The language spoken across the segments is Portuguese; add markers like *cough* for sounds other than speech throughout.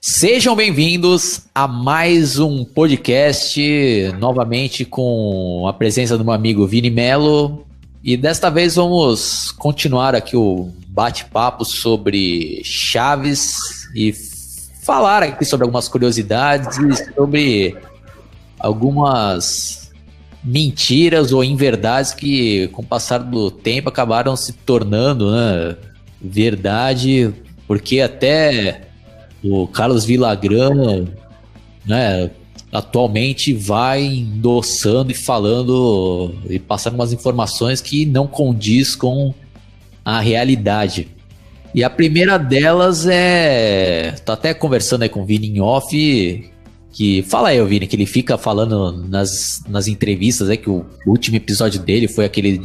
Sejam bem-vindos a mais um podcast, novamente com a presença do meu amigo Vini Melo. E desta vez vamos continuar aqui o bate-papo sobre Chaves e falar aqui sobre algumas curiosidades e sobre algumas mentiras ou inverdades que, com o passar do tempo, acabaram se tornando né, verdade, porque até o Carlos Villagrán, né, atualmente vai endossando e falando e passando umas informações que não condiz com a realidade. E a primeira delas é. Tô até conversando aí com o Vini em off. Que. Fala aí, Vini, que ele fica falando nas, nas entrevistas, é que o último episódio dele foi aquele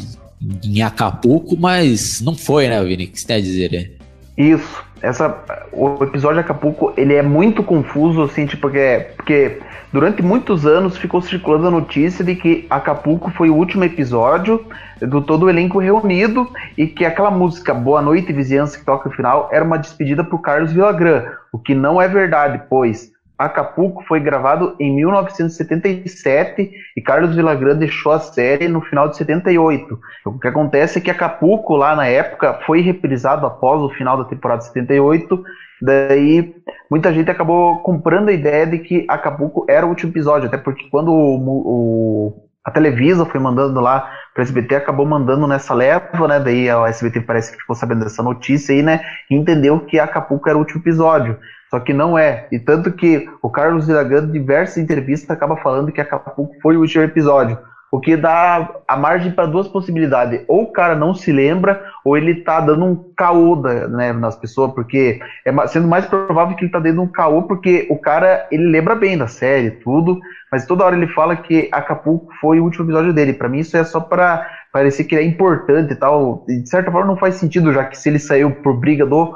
em Acapulco, mas não foi, né, Vini? O que você tem a dizer? Isso. Essa, o episódio de Acapulco, ele é muito confuso, assim, tipo, porque, porque durante muitos anos ficou circulando a notícia de que Acapulco foi o último episódio do todo o elenco reunido e que aquela música Boa Noite Vizinhança que toca no final era uma despedida pro Carlos Villagrán, o que não é verdade, pois Acapulco foi gravado em 1977 e Carlos Villagrán deixou a série no final de 78. O que acontece é que Acapulco, lá na época, foi reprisado após o final da temporada 78. Daí muita gente acabou comprando a ideia de que Acapulco era o último episódio, até porque quando o, o a Televisa foi mandando lá para o SBT, acabou mandando nessa leva, né? Daí a SBT parece que ficou sabendo dessa notícia aí, né? E entendeu que Acapulco era o último episódio. Só que não é. E tanto que o Carlos Villagrán, em diversas entrevistas, acaba falando que Acapulco foi o último episódio. O que dá a margem para duas possibilidades. Ou o cara não se lembra, ou ele tá dando um caô né, nas pessoas, porque é sendo mais provável que ele tá dando um caô, porque o cara, ele lembra bem da série, tudo, mas toda hora ele fala que Acapulco foi o último episódio dele. Para mim isso é só para parecer que ele é importante e tal. E de certa forma não faz sentido, já que se ele saiu por briga do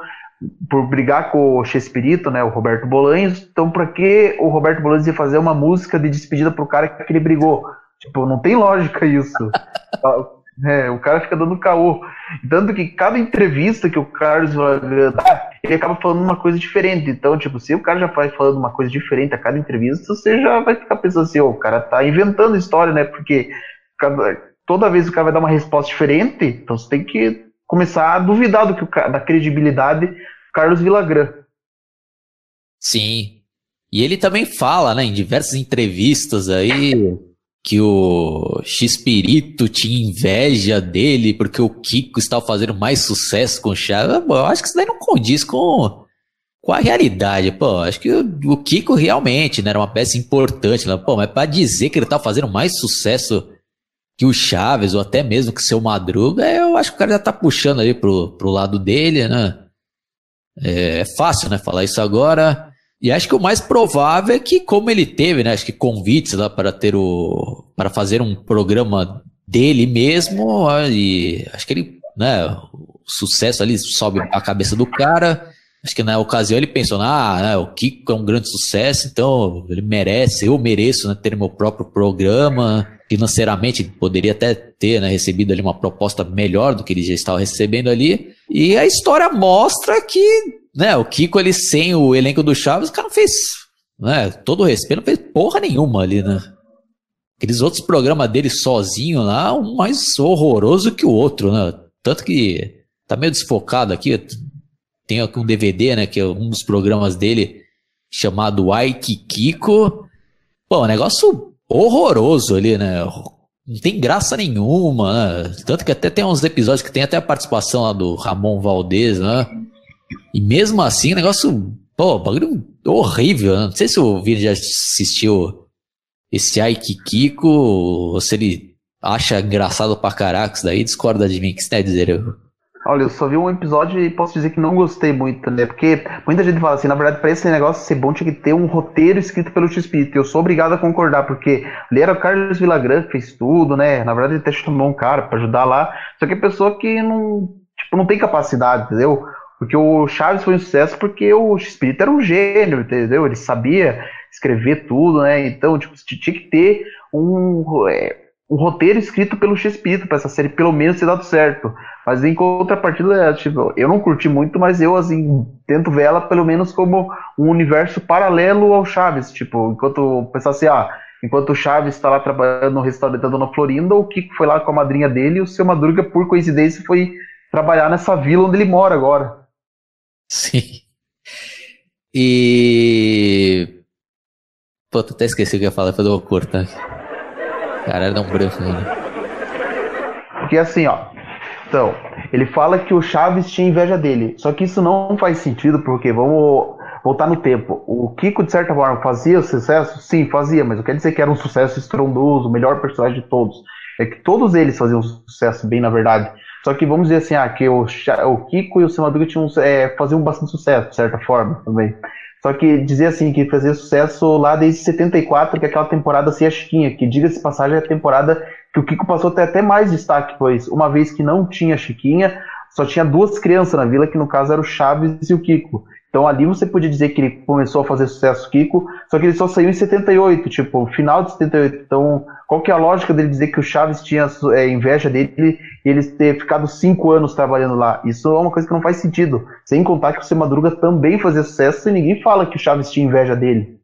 por brigar com o Chespirito, né, o Roberto Bolanhos, então para que o Roberto Bolanhos ia fazer uma música de despedida pro cara que ele brigou? Tipo, não tem lógica isso. *laughs* é, o cara fica dando caô. Tanto que cada entrevista que o Carlos dá, ele acaba falando uma coisa diferente. Então, tipo, se o cara já faz falando uma coisa diferente a cada entrevista, você já vai ficar pensando assim, oh, o cara tá inventando história, né? Porque cada, toda vez o cara vai dar uma resposta diferente, então você tem que começar a duvidar do que o, da credibilidade Carlos Villagrán. Sim. E ele também fala, né, em diversas entrevistas aí, que o X-Pirito tinha inveja dele porque o Kiko estava fazendo mais sucesso com o Chaves. Eu acho que isso daí não condiz com, com a realidade. Pô, acho que o, o Kiko realmente né, era uma peça importante. Né? Pô, mas para dizer que ele estava fazendo mais sucesso que o Chaves, ou até mesmo que seu Madruga, eu acho que o cara já tá puxando aí pro, pro lado dele, né? É, é fácil, né, falar isso agora. E acho que o mais provável é que, como ele teve, né, acho que convites lá para ter o. para fazer um programa dele mesmo, e acho que ele, né, o sucesso ali sobe a cabeça do cara. Acho que na ocasião ele pensou, ah, né, o Kiko é um grande sucesso, então ele merece, eu mereço né, ter meu próprio programa financeiramente poderia até ter né, recebido ali uma proposta melhor do que ele já estava recebendo ali. E a história mostra que né, o Kiko ali sem o elenco do Chaves, o cara não fez, né, todo o respeito, não fez porra nenhuma ali, né? Aqueles outros programas dele sozinho lá, um mais horroroso que o outro, né? Tanto que tá meio desfocado aqui, tem aqui um DVD, né, que é um dos programas dele chamado Ai Kiko. Pô, um negócio horroroso ali, né? Não tem graça nenhuma, né? Tanto que até tem uns episódios que tem até a participação lá do Ramon Valdez, né? E mesmo assim, negócio, pô, bagulho horrível. Né? Não sei se o Vini já assistiu esse Ai Kiko, ou se ele acha engraçado pra caraca isso daí, discorda de mim. Que você a dizer? Eu... Olha, eu só vi um episódio e posso dizer que não gostei muito, né? Porque muita gente fala assim, na verdade, para esse negócio ser bom, tinha que ter um roteiro escrito pelo X-Espírito. Eu sou obrigado a concordar, porque ali era o Carlos Villagrán que fez tudo, né? Na verdade, ele até chamou um cara para ajudar lá. Só que é pessoa que não, tipo, não tem capacidade, entendeu? Porque o Chaves foi um sucesso porque o X-Espírito era um gênio, entendeu? Ele sabia escrever tudo, né? Então, tipo, tinha que ter um. É, um roteiro escrito pelo Chespirito para essa série pelo menos ter dado certo. Mas em contrapartida, tipo, eu não curti muito, mas eu assim tento ver ela pelo menos como um universo paralelo ao Chaves, tipo, enquanto pensar assim, ah, enquanto o Chaves está lá trabalhando no restaurante da Dona Florinda, o Kiko foi lá com a madrinha dele e o seu Madruga, por coincidência, foi trabalhar nessa vila onde ele mora agora. Sim. E. Pô, tu até esqueci o que eu ia falar, foi do cortar. Cara, dá um branco né? Porque assim, ó. Então, ele fala que o Chaves tinha inveja dele. Só que isso não faz sentido, porque vamos voltar no tempo. O Kiko, de certa forma, fazia sucesso? Sim, fazia, mas não quer dizer que era um sucesso estrondoso, o melhor personagem de todos. É que todos eles faziam sucesso bem, na verdade. Só que vamos dizer assim, ah, que o, o Kiko e o Seu Madruga tinham, é, faziam bastante sucesso, de certa forma, também. Só que dizer assim, que fazia sucesso lá desde 74, que é aquela temporada sem a Chiquinha, que diga-se passagem é a temporada que o Kiko passou até, mais destaque, pois uma vez que não tinha Chiquinha, só tinha duas crianças na vila, que no caso eram o Chaves e o Kiko. Então ali você podia dizer que ele começou a fazer sucesso Kiko, só que ele só saiu em 78, tipo, final de 78. Então, qual que é a lógica dele dizer que o Chaves tinha é, inveja dele e ele ter ficado cinco anos trabalhando lá? Isso é uma coisa que não faz sentido. Sem contar que o Seu Madruga também fazia sucesso e ninguém fala que o Chaves tinha inveja dele.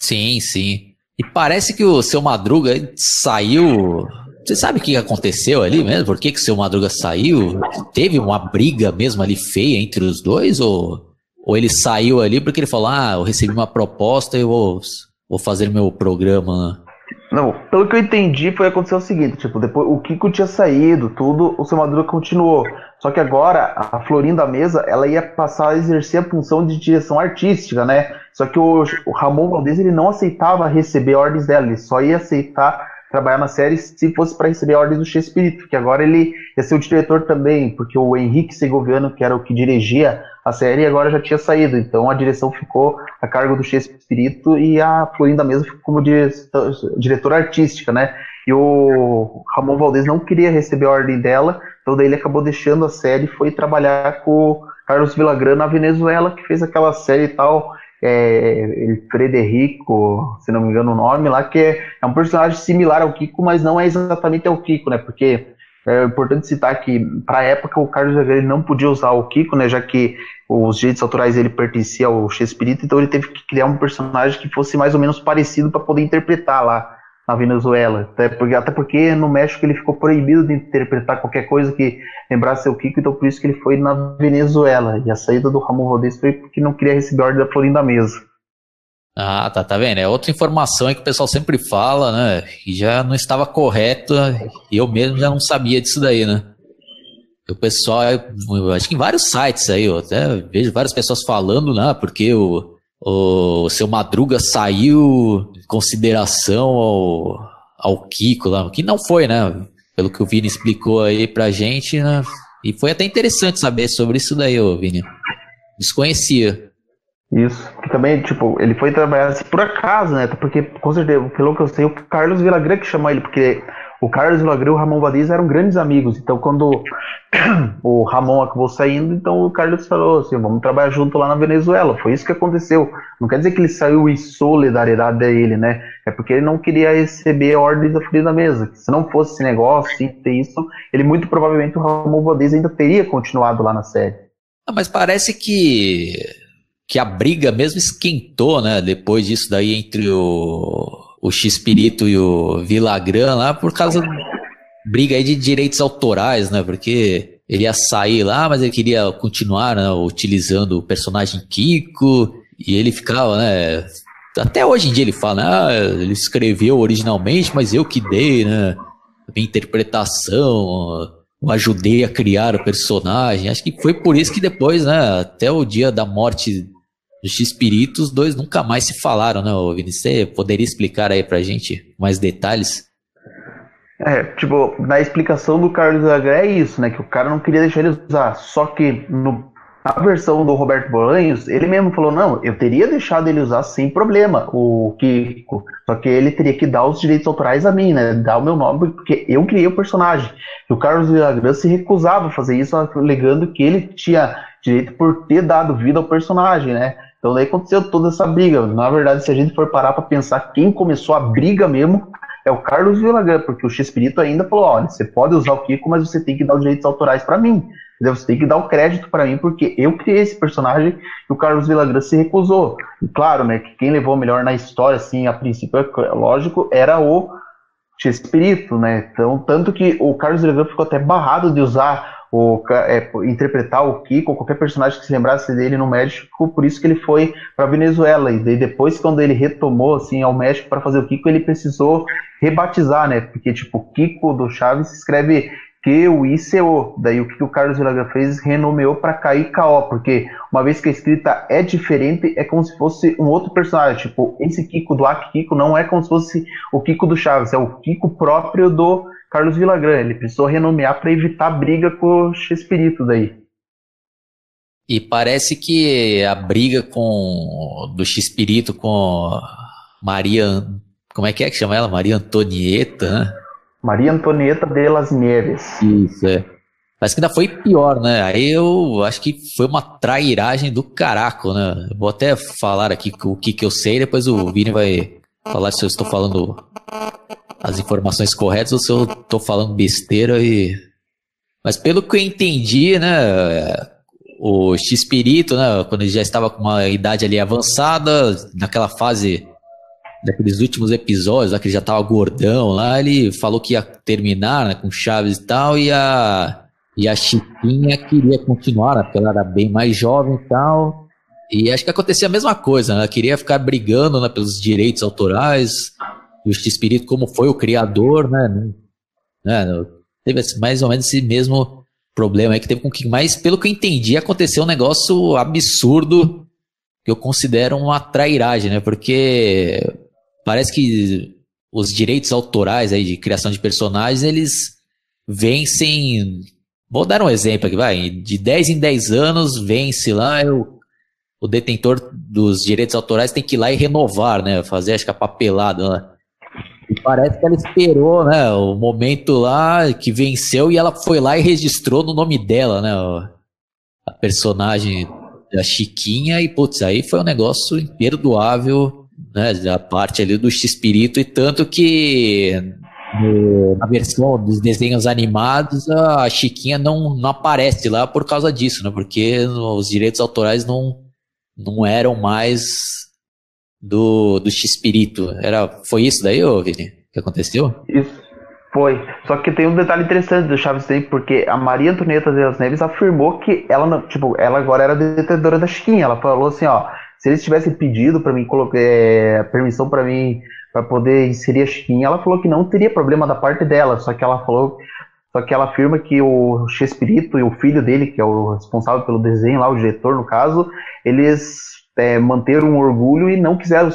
Sim, sim. E parece que o Seu Madruga saiu você sabe o que aconteceu ali mesmo? Por que, que o seu Madruga saiu? Teve uma briga mesmo ali feia entre os dois? Ou ou ele saiu ali porque ele falou: Ah, eu recebi uma proposta e eu vou, vou fazer meu programa. Não, pelo que eu entendi, foi acontecer o seguinte: tipo, depois o Kiko tinha saído, tudo, o seu Madruga continuou. Só que agora a Florinda Mesa ela ia passar a exercer a função de direção artística, né? Só que o, o Ramon Valdez ele não aceitava receber ordens dela, ele só ia aceitar trabalhar na série se fosse para receber ordens do Chespirito, que agora ele ia ser o diretor também, porque o Henrique Segoviano, que era o que dirigia a série agora já tinha saído, então a direção ficou a cargo do Shakespeare e a Florinda mesmo ficou como diretora artística, né? E o Ramon Valdez não queria receber a ordem dela, então daí ele acabou deixando a série e foi trabalhar com o Carlos Villagrán na Venezuela, que fez aquela série e tal, é, Frederico, se não me engano o nome lá, que é, é um personagem similar ao Kiko, mas não é exatamente ao Kiko, né? Porque é importante citar que, para a época, o Carlos Villagrán não podia usar o Kiko, né, já que os direitos autorais ele pertencia ao Shakespeare, então ele teve que criar um personagem que fosse mais ou menos parecido para poder interpretar lá na Venezuela. Até porque, até porque no México ele ficou proibido de interpretar qualquer coisa que lembrasse o Kiko, então por isso que ele foi na Venezuela. E a saída do Ramon Valdez foi porque não queria receber a ordem da Florinda Mesa. Ah, tá, tá vendo? É outra informação que o pessoal sempre fala, né? E já não estava correta, eu mesmo já não sabia disso daí, né? O pessoal, acho que em vários sites aí, eu até vejo várias pessoas falando, né? Porque o, o seu Madruga saiu consideração ao, ao Kiko lá, que não foi, né? Pelo que o Vini explicou aí pra gente, né? E foi até interessante saber sobre isso daí, ô Vini. Desconhecia. Isso. Também, tipo, ele foi trabalhar assim, por acaso, né? Porque, com certeza, pelo que eu sei, o Carlos Villagrán que chamou ele, porque o Carlos Villagrán e o Ramon Vadiz eram grandes amigos. Então, quando *clears throat* o Ramon acabou saindo, então o Carlos falou assim: vamos trabalhar junto lá na Venezuela. Foi isso que aconteceu. Não quer dizer que ele saiu em solidariedade a ele, né? É porque ele não queria receber ordens da fria da mesa. Se não fosse esse negócio, ter isso, ele muito provavelmente o Ramon Vadiz ainda teria continuado lá na série. Ah, mas parece que que a briga mesmo esquentou, né? Depois disso daí entre o, o X-Pirito e o Villagrán lá, por causa da briga aí de direitos autorais, né? Porque ele ia sair lá, mas ele queria continuar né, utilizando o personagem Kiko, e ele ficava, né? Até hoje em dia ele fala, né, ah, ele escreveu originalmente, mas eu que dei, né? Minha interpretação, eu ajudei a criar o personagem. Acho que foi por isso que depois, né, até o dia da morte do X-Espírito, os dois nunca mais se falaram, né, Vinícius? Você poderia explicar aí pra gente mais detalhes? É, tipo, na explicação do Carlos H é isso, né? Que o cara não queria deixar ele usar. Só que no, na versão do Roberto Bolanhos, ele mesmo falou: não, eu teria deixado ele usar sem problema o Kiko. Só que ele teria que dar os direitos autorais a mim, né? Dar o meu nome, porque eu criei o personagem. E o Carlos Villagrán se recusava a fazer isso, alegando que ele tinha direito por ter dado vida ao personagem, né? Então daí aconteceu toda essa briga. Na verdade, se a gente for parar para pensar quem começou a briga mesmo, é o Carlos Villagrán, porque o X-Espírito ainda falou, olha, você pode usar o Kiko, mas você tem que dar os direitos autorais para mim. Você tem que dar o crédito para mim, porque eu criei esse personagem e o Carlos Villagrán se recusou. E claro, né, que quem levou melhor na história, assim, a princípio, é lógico, era o X-Espírito, né? Então, tanto que o Carlos Villagrán ficou até barrado de usar o, é, interpretar o Kiko, qualquer personagem que se lembrasse dele no México, por isso que ele foi para Venezuela. E daí depois, quando ele retomou assim ao México para fazer o Kiko, ele precisou rebatizar, né? Porque tipo, Kiko do Chaves se escreve que o ICO. Daí o que o Carlos Villagra fez renomeou para KIKO, porque uma vez que a escrita é diferente, é como se fosse um outro personagem. Tipo, esse Kiko do Aki Kiko não é como se fosse o Kiko do Chaves, é o Kiko próprio do Carlos Villagrán. Ele precisou renomear para evitar briga com o Chespirito daí. E parece que a briga com do Chespirito com Maria, como é que é que chama ela? Maria Antonieta, né? Maria Antonieta de las Nieves. Isso, é. Parece que ainda foi pior, né? Aí eu acho que foi uma trairagem do caraco, né? vou até falar aqui o que, que eu sei, depois o Vini vai falar se eu estou falando as informações corretas ou se eu tô falando besteira e. Mas pelo que eu entendi, né? O X-Pirito, né? Quando ele já estava com uma idade ali avançada, naquela fase daqueles últimos episódios, lá que ele já estava gordão lá, ele falou que ia terminar né, com Chaves e tal, e a, e a Chiquinha queria continuar, né, porque ela era bem mais jovem e tal. E acho que acontecia a mesma coisa, né? Ela queria ficar brigando né, pelos direitos autorais, e o X-Espírito, como foi o criador, né? né teve mais ou menos esse mesmo problema aí que teve com que, mas pelo que eu entendi, aconteceu um negócio absurdo que eu considero uma trairagem, né? Porque parece que os direitos autorais aí de criação de personagens, eles vencem. Vou dar um exemplo aqui, vai. De 10 em 10 anos, vence lá, o, o detentor dos direitos autorais tem que ir lá e renovar, né? Fazer, acho que a papelada lá. E parece que ela esperou, né, o momento lá que venceu e ela foi lá e registrou no nome dela, né, a personagem da Chiquinha e, putz, aí foi um negócio imperdoável, né, da parte ali do X-Espírito e tanto que na versão dos desenhos animados a Chiquinha não, não aparece lá por causa disso, né, porque os direitos autorais não, não eram mais do, do X-Espírito. Era, foi isso daí, ô Vini, que aconteceu? Isso. Foi. Só que tem um detalhe interessante do Chaves aí, porque a Maria Antonieta das Neves afirmou que ela não, tipo, ela agora era detentora da Chiquinha. Ela falou assim, ó, se eles tivessem pedido para mim colocar é, permissão para mim para poder inserir a Chiquinha, ela falou que não teria problema da parte dela, só que ela falou só que ela afirma que o Chespirito e o filho dele, que é o responsável pelo desenho lá, o diretor no caso, eles é, manter um orgulho e não quiseram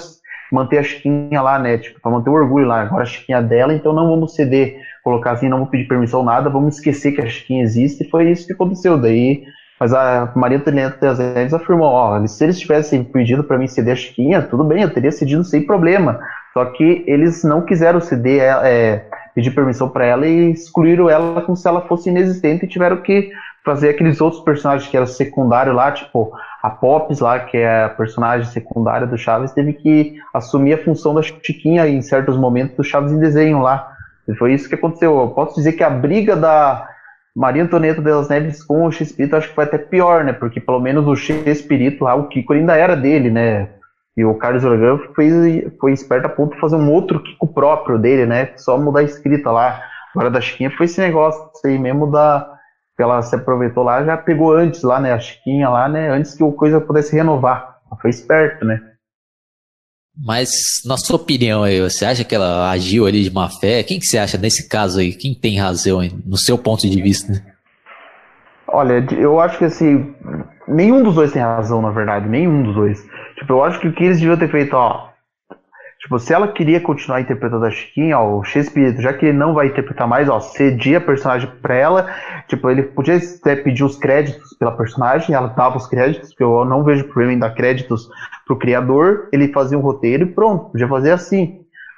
manter a Chiquinha lá, né? Tipo, para manter o orgulho lá. Agora a Chiquinha é dela, então não vamos ceder, colocar assim, não vamos pedir permissão nada, vamos esquecer que a Chiquinha existe. E foi isso que aconteceu. Daí, mas a Maria Antonieta das afirmou: ó, se eles tivessem pedido para mim ceder a Chiquinha, tudo bem, eu teria cedido sem problema. Só que eles não quiseram ceder, é, pedir permissão para ela e excluíram ela como se ela fosse inexistente e tiveram que fazer aqueles outros personagens que eram secundários lá, tipo a Pops lá, que é a personagem secundária do Chaves, teve que assumir a função da Chiquinha em certos momentos do Chaves em desenho lá. E foi isso que aconteceu. Eu posso dizer que a briga da Maria Antonieta das Neves com o X-Espírito acho que foi até pior, né? Porque pelo menos o X-Espírito lá, o Kiko ainda era dele, né? E o Carlos Organ foi, foi esperto a ponto de fazer um outro Kiko próprio dele, né? Só mudar a escrita lá. Agora da Chiquinha foi esse negócio aí mesmo da ela se aproveitou lá, já pegou antes lá, né, a Chiquinha lá, né, antes que o coisa pudesse renovar. Ela foi esperto, né. Mas, na sua opinião aí, você acha que ela agiu ali de má fé? Quem que você acha nesse caso aí? Quem tem razão aí, no seu ponto de vista? Olha, eu acho que assim, nenhum dos dois tem razão, na verdade, nenhum dos dois. Tipo, eu acho que o que eles deviam ter feito, ó, Tipo, se ela queria continuar interpretando a Chiquinha, ó, o Shakespeare, já que ele não vai interpretar mais, ó, cedia a personagem pra ela. Tipo, ele podia até pedir os créditos pela personagem, ela dava os créditos, porque eu não vejo problema em dar créditos pro criador. Ele fazia um roteiro e pronto, podia fazer assim.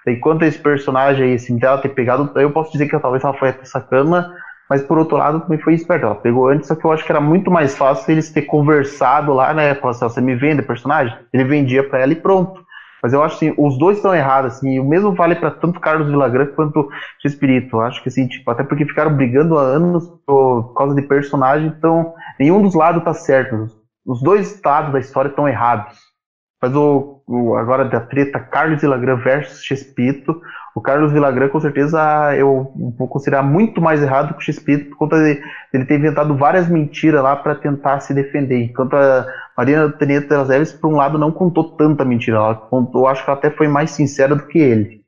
Enquanto esse personagem aí, assim, dela ter pegado, eu posso dizer que talvez ela foi até sacana, mas por outro lado também foi esperta. Ela pegou antes, só que eu acho que era muito mais fácil eles ter conversado lá, né? Falar assim, você me vende personagem? Ele vendia para ela e pronto. Mas eu acho assim, os dois estão errados, assim, o mesmo vale para tanto Carlos Villagrán quanto Espírito. Eu acho que assim, tipo, até porque ficaram brigando há anos por causa de personagem, então nenhum dos lados tá certo. Os dois lados da história estão errados. Mas o, o, agora da treta Carlos Villagrán versus Chespirito, o Carlos Villagrán com certeza eu vou considerar muito mais errado que o Chespirito por conta de ele ter inventado várias mentiras lá para tentar se defender. Enquanto a Marina Neves, por um lado, não contou tanta mentira. Ela contou, acho que ela até foi mais sincera do que ele.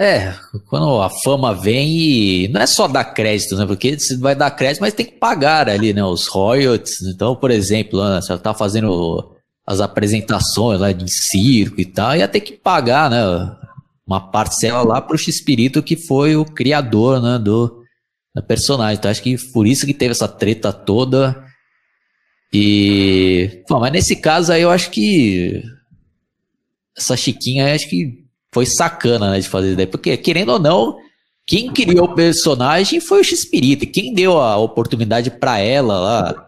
É, quando a fama vem e não é só dar crédito, né? Porque você vai dar crédito, mas tem que pagar ali, né? Os royalties. Então, por exemplo, né, você tá fazendo as apresentações lá de circo e tal, ia ter que pagar, né? Uma parcela lá pro X-Espírito que foi o criador, né? Do, do personagem. Então, acho que por isso que teve essa treta toda. E. Bom, mas nesse caso aí eu acho que. Essa Chiquinha, acho que foi sacana, né, de fazer isso daí. Porque, querendo ou não, quem criou o personagem foi o X-Espírito. Quem deu a oportunidade para ela lá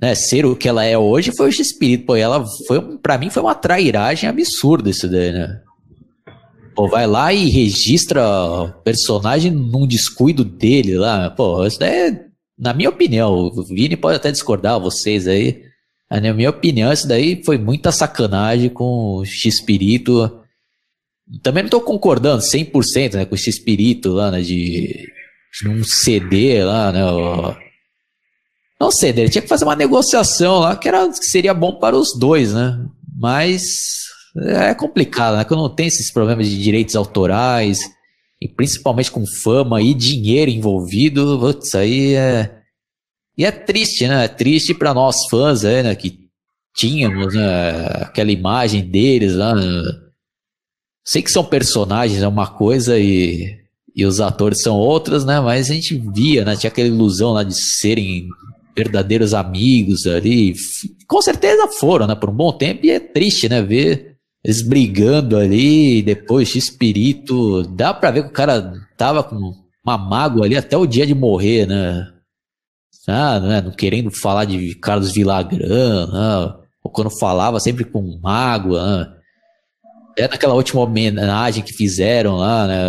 né, ser o que ela é hoje foi o X-Espírito. Pô, ela foi, pra mim foi uma trairagem absurda isso daí, né? Pô, vai lá e registra o personagem num descuido dele lá. Pô, isso daí é, na minha opinião, o Vini pode até discordar, vocês aí. Na minha opinião, isso daí foi muita sacanagem com o X-Espírito. Também não tô concordando 100% né, com o X-Espírito lá, né, de, de um CD lá, né, não sei, ele tinha que fazer uma negociação lá que, era, que seria bom para os dois, né? Mas é complicado, né? Quando não tem esses problemas de direitos autorais, e principalmente com fama e dinheiro envolvido, putz, aí é. E é triste, né? É triste para nós fãs, aí, né? Que tínhamos né? aquela imagem deles lá. Né? Sei que são personagens, é uma coisa e, e os atores são outras, né? Mas a gente via, né? Tinha aquela ilusão lá de serem verdadeiros amigos ali. Com certeza foram, né? Por um bom tempo. E é triste, né? Ver eles brigando ali. Depois de espírito. Dá pra ver que o cara tava com uma mágoa ali até o dia de morrer, né? Ah, né? Não querendo falar de Carlos Villagrán, né? Ou quando falava sempre com mágoa, né? É naquela última homenagem que fizeram lá, né?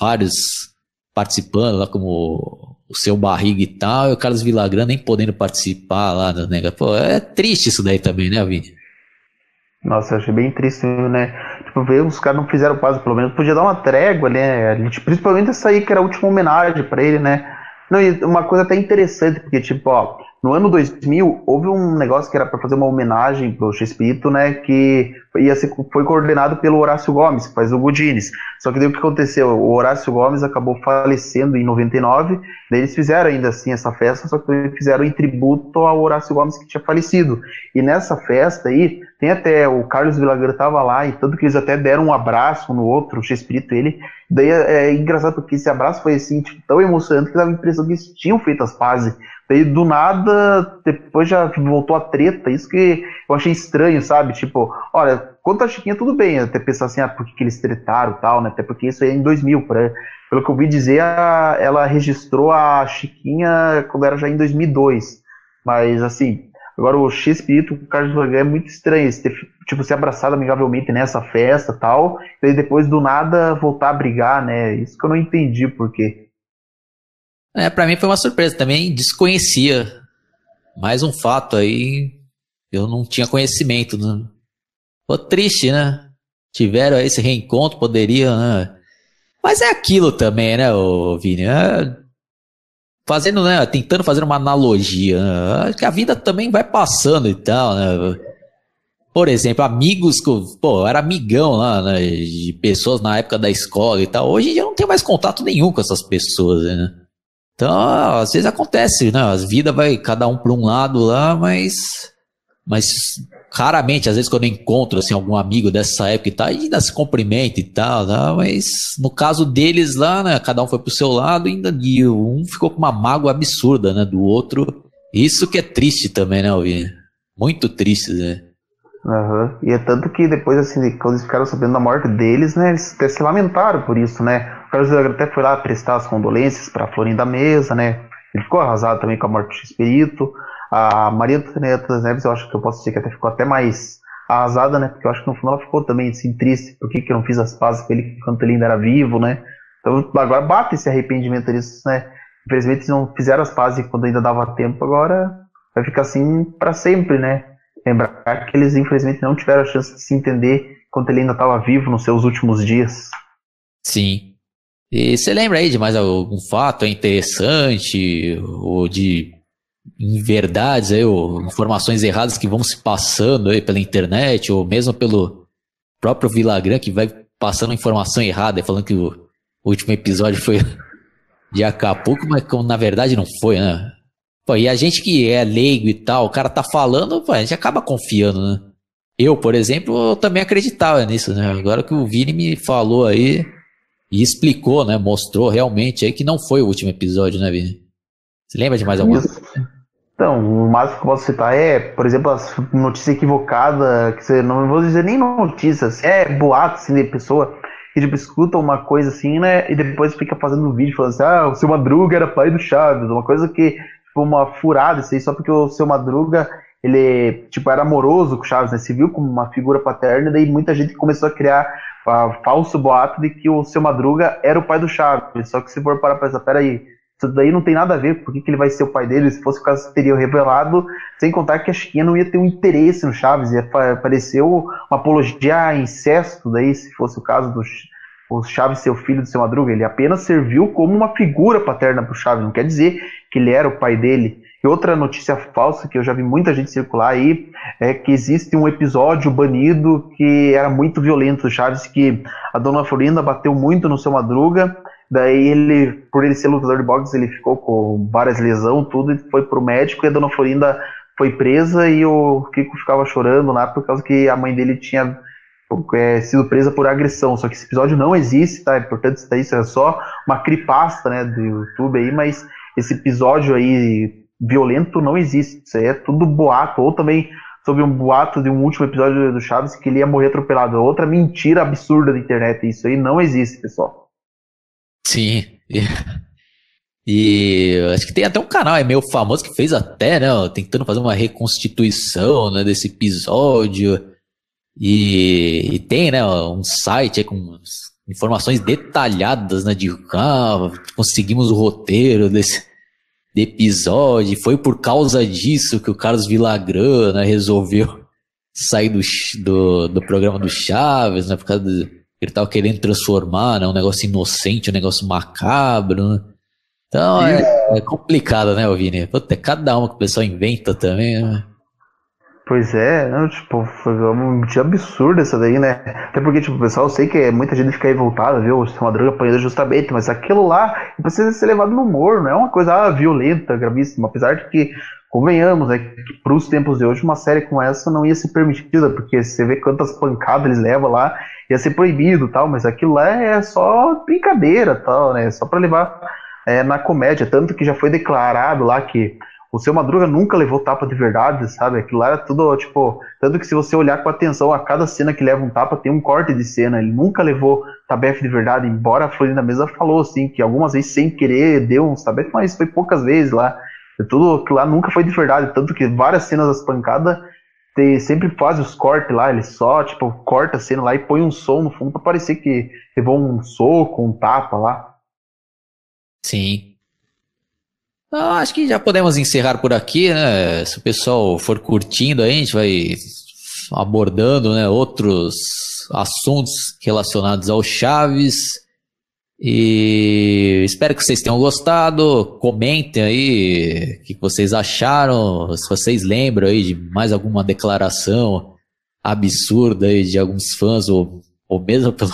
Vários participando lá como o seu barriga e tal, e o Carlos Villagrán nem podendo participar lá nega. Pô, é triste isso daí também, né, Vini? Nossa, eu achei bem triste, né? Tipo, ver os caras não fizeram quase, pelo menos podia dar uma trégua, né? Principalmente essa aí que era a última homenagem para ele, né? Não, e uma coisa até interessante, porque, tipo, ó, no ano 2000, houve um negócio que era para fazer uma homenagem pro X-Espírito, né, que ia ser, foi coordenado pelo Horácio Gomes, que faz o Godines. Só que daí o que aconteceu? O Horácio Gomes acabou falecendo em 99, daí eles fizeram ainda assim essa festa, só que fizeram em tributo ao Horácio Gomes que tinha falecido. E nessa festa aí, tem até o Carlos Villagrán tava lá, e tanto que eles até deram um abraço um no outro, o X-Espírito ele. Daí é, é, engraçado porque esse abraço foi assim, tipo, tão emocionante que dava a impressão que eles tinham feito as pazes. Daí do nada, depois já voltou a treta. Isso que eu achei estranho, sabe? Tipo, olha, quanto a Chiquinha, tudo bem. Até pensar assim, ah, por que, que eles tretaram tal, né? Até porque isso é em 2000. Pra, pelo que eu ouvi dizer, a, ela registrou a Chiquinha quando era já em 2002. Mas assim, agora o X-Espírito, o Carlos Vagan é muito estranho. Ter, tipo, ser abraçado amigavelmente nessa festa tal. E depois do nada voltar a brigar, né? Isso que eu não entendi por quê. É, para mim foi uma surpresa. Também desconhecia. Mais um fato aí. Eu não tinha conhecimento. Né? Pô, triste, né? Tiveram esse reencontro, poderia, né? Mas é aquilo também, né, ô Vini? É... Fazendo, né? Tentando fazer uma analogia. Né? Que a vida também vai passando e tal, né? Por exemplo, amigos que pô, era amigão lá, né, de pessoas na época da escola e tal. Hoje eu não tenho mais contato nenhum com essas pessoas, né? Então, às vezes acontece, né? As vidas vai cada um para um lado lá, mas mas raramente, às vezes quando eu encontro assim algum amigo dessa época e tal, ainda se cumprimenta e tal, tá? mas no caso deles lá, né, cada um foi pro seu lado, ainda e um ficou com uma mágoa absurda, né, do outro. Isso que é triste também, né, Alvin? Muito triste, né? Uhum. E é tanto que depois, assim, quando eles ficaram sabendo da morte deles, né, eles até se lamentaram por isso, né? O Carlos até foi lá prestar as condolências para Florinda Mesa, né? Ele ficou arrasado também com a morte do Espírito. A Maria Antonieta das Neves, eu acho que eu posso dizer que até ficou até mais arrasada, né? Porque eu acho que no final ela ficou também assim, triste. Por que, eu não fiz as pazes com ele enquanto ele ainda era vivo, né? Então agora bate esse arrependimento deles, né? Infelizmente não fizeram as pazes quando ainda dava tempo, agora vai ficar assim para sempre, né? Lembrar que eles infelizmente não tiveram a chance de se entender quando ele ainda estava vivo nos seus últimos dias. Sim. E você lembra aí de mais algum fato interessante ou de verdades aí, ou informações erradas que vão se passando aí pela internet ou mesmo pelo próprio Villagrán que vai passando informação errada, falando que o último episódio foi de Acapulco, mas como na verdade não foi, né? Pô, e a gente que é leigo e tal, o cara tá falando, pô, a gente acaba confiando, né? Eu, por exemplo, eu também acreditava nisso, né? Agora que o Vini me falou aí e explicou, né? Mostrou realmente aí que não foi o último episódio, né, Vini? Você lembra de mais alguma coisa? Então, o máximo que eu posso citar é, por exemplo, as notícias equivocadas, que você não vou dizer nem notícias, é boato assim, de pessoa que tipo, escuta uma coisa assim, né? E depois fica fazendo um vídeo falando assim, ah, o seu Madruga era pai do Chaves, uma coisa que foi uma furada isso aí, só porque o seu Madruga, ele, tipo, era amoroso com o Chaves, né? Se viu como uma figura paterna, e daí muita gente começou a criar a falso boato de que o seu Madruga era o pai do Chaves. Só que se for para pensar, peraí, isso daí não tem nada a ver, por que, que ele vai ser o pai dele? Se fosse o caso, teria revelado, sem contar que a Chiquinha não ia ter um interesse no Chaves, ia parecer uma apologia a incesto, daí, se fosse o caso do o Chaves ser o filho do seu Madruga, ele apenas serviu como uma figura paterna para o Chaves, não quer dizer que ele era o pai dele. E outra notícia falsa que eu já vi muita gente circular aí é que existe um episódio banido que era muito violento do Chaves, que a dona Florinda bateu muito no seu Madruga, daí ele, por ele ser lutador de boxe, ele ficou com várias lesões, tudo, e foi pro médico e a dona Florinda foi presa e o Kiko ficava chorando lá por causa que a mãe dele tinha é, sido presa por agressão. Só que esse episódio não existe, tá? É importante isso isso é só uma cripasta, né, do YouTube aí, mas esse episódio aí violento não existe. Isso aí é tudo boato. Ou também sobre um boato de um último episódio do Chaves que ele ia morrer atropelado. Outra mentira absurda da internet. Isso aí não existe, pessoal. Sim. E *laughs* acho que tem até um canal é meio famoso que fez até, né, tentando fazer uma reconstituição, né, desse episódio. E, e, tem, né, um site com informações detalhadas, né, de ah, conseguimos o roteiro desse episódio, foi por causa disso que o Carlos Villagrana né, resolveu *laughs* sair do, do, do, programa do Chaves, né, por causa de, ele estava querendo transformar, né, um negócio inocente, um negócio macabro, né? Então é, é, complicado, né, Vini? Puta, é cada uma que o pessoal inventa também, né? Pois é, não, tipo, foi uma mentira absurda essa daí, né? Até porque, tipo, pessoal, eu sei que muita gente fica revoltada, viu? O seu Madruga apanhando justamente, mas aquilo lá precisa ser levado no humor, não é uma coisa ah, violenta, gravíssima. Apesar de que, convenhamos, né, que pros tempos de hoje uma série como essa não ia ser permitida, porque você vê quantas pancadas eles levam lá, ia ser proibido tal, mas aquilo lá é só brincadeira tal, né? Só pra levar é, na comédia. Tanto que já foi declarado lá que o seu Madruga nunca levou tapa de verdade, sabe? Aquilo lá era tudo, tipo. Tanto que se você olhar com atenção a cada cena que leva um tapa, tem um corte de cena. Ele nunca levou tabefe de verdade, embora a Florinda Mesa falou, assim, que algumas vezes sem querer deu uns tabefe, mas foi poucas vezes lá. Tudo aquilo lá nunca foi de verdade. Tanto que várias cenas das pancadas tem, sempre faz os cortes lá, ele só, tipo, corta a cena lá e põe um som no fundo pra parecer que levou um soco, um tapa lá. Sim, então, acho que já podemos encerrar por aqui, né? Se o pessoal for curtindo aí, a gente vai abordando né, outros assuntos relacionados ao Chaves. E espero que vocês tenham gostado. Comentem aí o que vocês acharam. Se vocês lembram aí de mais alguma declaração absurda aí de alguns fãs, ou, ou mesmo *laughs* pelo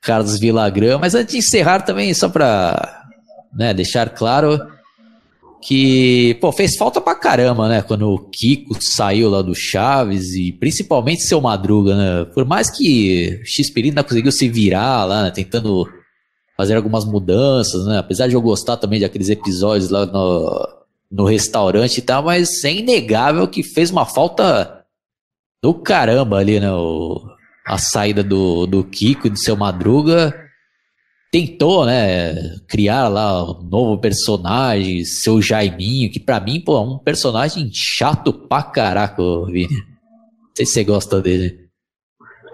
Carlos Villagrã. Mas antes de encerrar também, só para né, deixar claro, que, pô, fez falta pra caramba, né? Quando o Kiko saiu lá do Chaves e principalmente seu Madruga, né? Por mais que x conseguiu se virar lá, né? tentando fazer algumas mudanças, né? Apesar de eu gostar também de aqueles episódios lá no, no restaurante e tal, mas é inegável que fez uma falta do caramba ali, né? O, a saída do, do Kiko e do seu Madruga tentou, né, criar lá um novo personagem, seu Jaiminho, que para mim, pô, é um personagem chato pra caraca, Vini. sei se você gosta dele.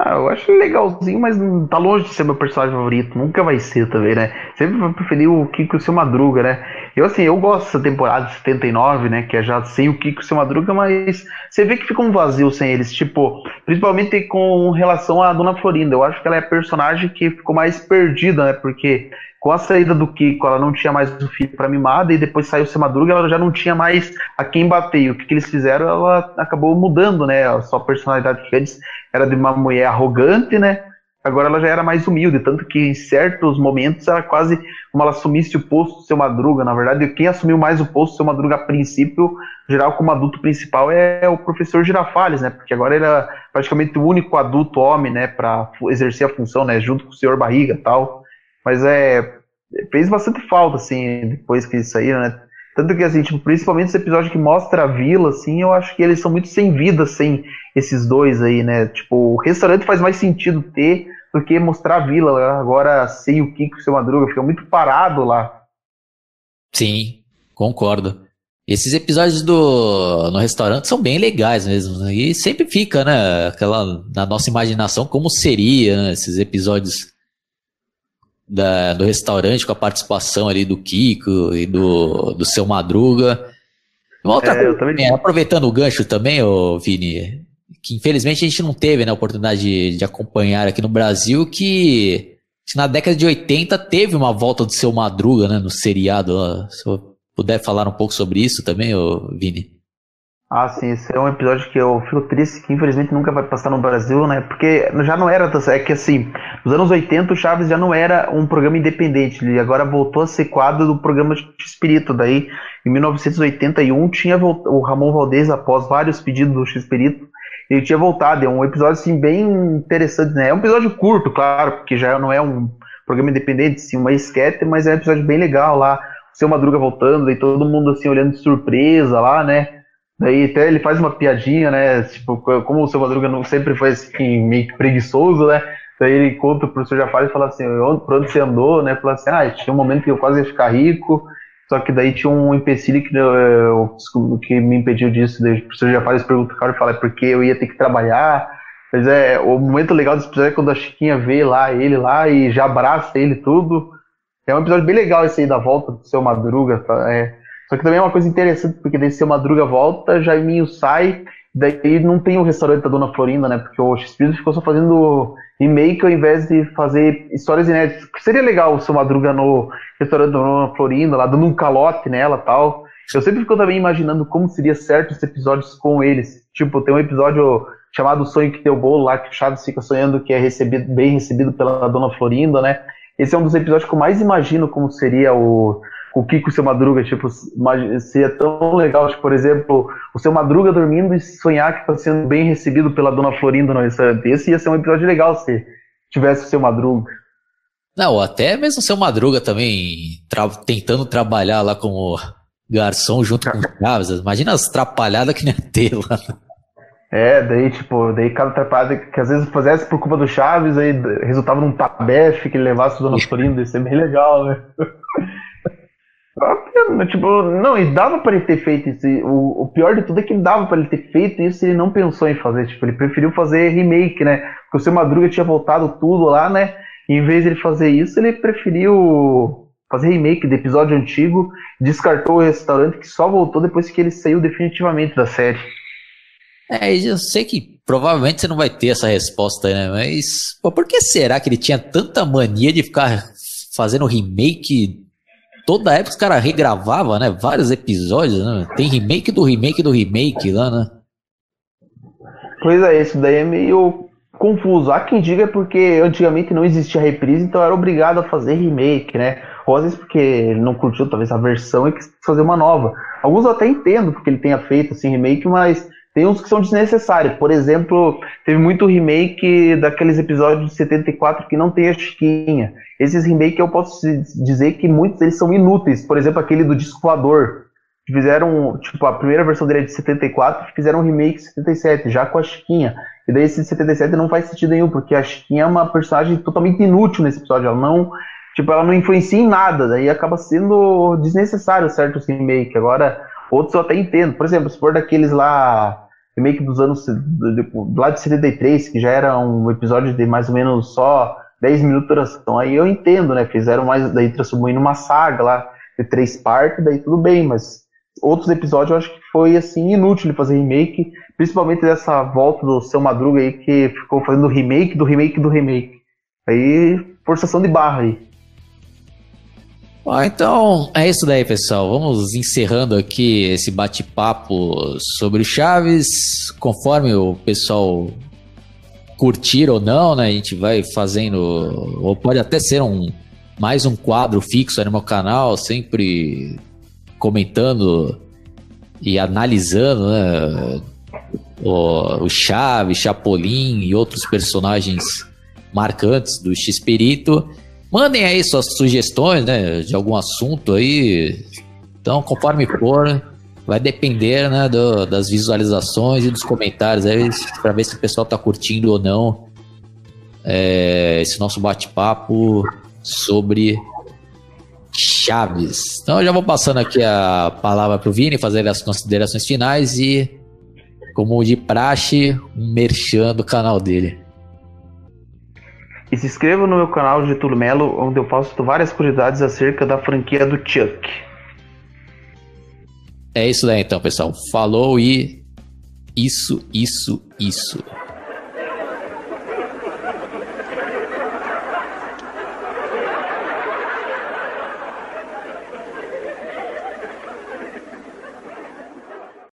Ah, eu acho legalzinho, mas tá longe de ser meu personagem favorito. Nunca vai ser também, né? Sempre vou preferir o Kiko e o seu Madruga, né? Eu, assim, eu gosto dessa temporada de 79, né? Que é já sem o Kiko e o seu Madruga, mas você vê que fica um vazio sem eles. Tipo, principalmente com relação à Dona Florinda. Eu acho que ela é a personagem que ficou mais perdida, né? Porque com a saída do Kiko, ela não tinha mais o filho para mimada, e depois saiu o seu Madruga, ela já não tinha mais a quem bater. E o que, que eles fizeram, ela acabou mudando, né? A sua personalidade que antes era de uma mulher arrogante, né? Agora ela já era mais humilde, tanto que em certos momentos era quase como ela assumisse o posto do seu Madruga. Na verdade, quem assumiu mais o posto do seu Madruga a princípio, geral como adulto principal, é o professor Girafales, né? Porque agora ele era praticamente o único adulto homem, né, para exercer a função, né, junto com o senhor Barriga tal. Mas é fez bastante falta assim depois que eles saíram, né? Tanto que, assim, tipo, principalmente esse episódio que mostra a vila, assim, eu acho que eles são muito sem vida sem esses dois aí, né? Tipo, o restaurante faz mais sentido ter do que mostrar a vila. Agora, sem o Kiko e o seu Madruga, fica muito parado lá. Sim, concordo. Esses episódios do no restaurante são bem legais mesmo, né? E sempre fica, né? Aquela na nossa imaginação como seria, né? Esses episódios da, do restaurante com a participação ali do Kiko e do, do seu Madruga. Uma outra é, coisa, também... é, aproveitando o gancho também, ô Vini, que infelizmente a gente não teve né, a oportunidade de, de acompanhar aqui no Brasil, que na década de 80 teve uma volta do seu Madruga né, no seriado. Se eu puder falar um pouco sobre isso também, ô Vini. Ah, sim, esse é um episódio que eu fico triste que infelizmente nunca vai passar no Brasil, né? Porque já não era, é que assim, nos anos 80 o Chaves já não era um programa independente, ele agora voltou a ser quadro do programa de Espírito. Daí, em 1981, tinha o Ramon Valdez, após vários pedidos do X-Perito, ele tinha voltado. É um episódio assim bem interessante, né? É um episódio curto, claro, porque já não é um programa independente, sim, uma esquete, mas é um episódio bem legal lá. O seu Madruga voltando, e todo mundo assim olhando de surpresa lá, né? Daí até ele faz uma piadinha, né? Tipo, como o seu Madruga não sempre foi assim, meio preguiçoso, né? Daí ele conta pro professor Jafar e fala assim, pra onde você andou, né? Fala assim, ah, tinha um momento que eu quase ia ficar rico, só que daí tinha um empecilho que, eu, que me impediu disso. Daí o professor Jafar pergunta cara e fala, é porque eu ia ter que trabalhar. Mas é, o momento legal desse episódio é quando a Chiquinha vê lá, ele lá, e já abraça ele tudo. É um episódio bem legal esse aí da volta do seu Madruga, tá? É, só que também é uma coisa interessante, porque daí seu Madruga volta, Jaiminho sai, daí não tem o restaurante da Dona Florinda, né? Porque o x ficou só fazendo remake ao invés de fazer histórias inéditas. Seria legal o seu Madruga no restaurante da Dona Florinda, lá dando um calote nela tal. Eu sempre fico também imaginando como seria certo esses episódios com eles. Tipo, tem um episódio chamado Sonho que Teu Bolo lá, que o Chaves fica sonhando que é recebido, bem recebido pela Dona Florinda, né? Esse é um dos episódios que eu mais imagino como seria o o Kiko seu Madruga, tipo, seria tão legal, tipo, por exemplo, o seu Madruga dormindo e sonhar que está sendo bem recebido pela Dona Florinda no restaurante. Esse ia ser um episódio legal se tivesse o seu Madruga. Não, até mesmo o seu Madruga também tra tentando trabalhar lá como garçom junto com o *laughs* Chaves. Imagina as trapalhadas que nem ter lá. É, daí, tipo, daí cada atrapalhada que às vezes fizesse por culpa do Chaves, aí resultava num tabefe que ele levasse o Dona *laughs* Florinda, isso é bem legal, né? Tipo, não, e dava para ele ter feito isso. O, o, pior de tudo é que dava para ele ter feito isso e ele não pensou em fazer. Tipo, ele preferiu fazer remake, né? Porque o seu Madruga tinha voltado tudo lá, né? E em vez de ele fazer isso, ele preferiu fazer remake do episódio antigo, descartou o restaurante que só voltou depois que ele saiu definitivamente da série. É, eu sei que provavelmente você não vai ter essa resposta, né? Mas por que será que ele tinha tanta mania de ficar fazendo remake toda época os caras regravavam, né? Vários episódios, né? Tem remake do remake do remake lá, né? Pois é, isso daí é meio confuso. Há quem diga porque antigamente não existia reprise, então era obrigado a fazer remake, né? Ou às vezes porque não curtiu talvez a versão e quis fazer uma nova. Alguns eu até entendo porque ele tenha feito assim remake, mas tem uns que são desnecessários. Por exemplo, teve muito remake daqueles episódios de 74 que não tem a Chiquinha. Esses remakes eu posso dizer que muitos deles são inúteis. Por exemplo, aquele do Disco Voador. Fizeram, tipo, a primeira versão dele é de 74, fizeram um remake de 77, já com a Chiquinha. E daí esse de 77 não faz sentido nenhum, porque a Chiquinha é uma personagem totalmente inútil nesse episódio. Ela não, tipo, ela não influencia em nada, daí acaba sendo desnecessário certos remakes. Agora, Outros eu até entendo. Por exemplo, se for daqueles lá remake dos anos lá de 73, que já era um episódio de mais ou menos só 10 minutos de duração. Aí eu entendo, né? Fizeram mais, daí transformou em uma saga lá de três partes, daí tudo bem, mas outros episódios eu acho que foi assim inútil fazer remake, principalmente dessa volta do seu Madruga aí que ficou fazendo remake do remake do remake. Aí forçação de barra aí. Ah, então é isso daí, pessoal. Vamos encerrando aqui esse bate-papo sobre o Chaves. Conforme o pessoal curtir ou não, né? A gente vai fazendo, ou pode até ser um mais um quadro fixo no meu canal, sempre comentando e analisando, né? O, o Chaves, Chapolin e outros personagens marcantes do X-Perito. Mandem aí suas sugestões, né, de algum assunto aí. Então, conforme for, vai depender, né, do, das visualizações e dos comentários aí, para ver se o pessoal tá curtindo ou não é, esse nosso bate-papo sobre Chaves. Então, eu já vou passando aqui a palavra pro Vini fazer as considerações finais e, como de praxe, um merchan do canal dele. E se inscreva no meu canal Getúlio Melo, onde eu posto várias curiosidades acerca da franquia do Chuck. É isso daí então, pessoal. Falou e isso, isso, isso.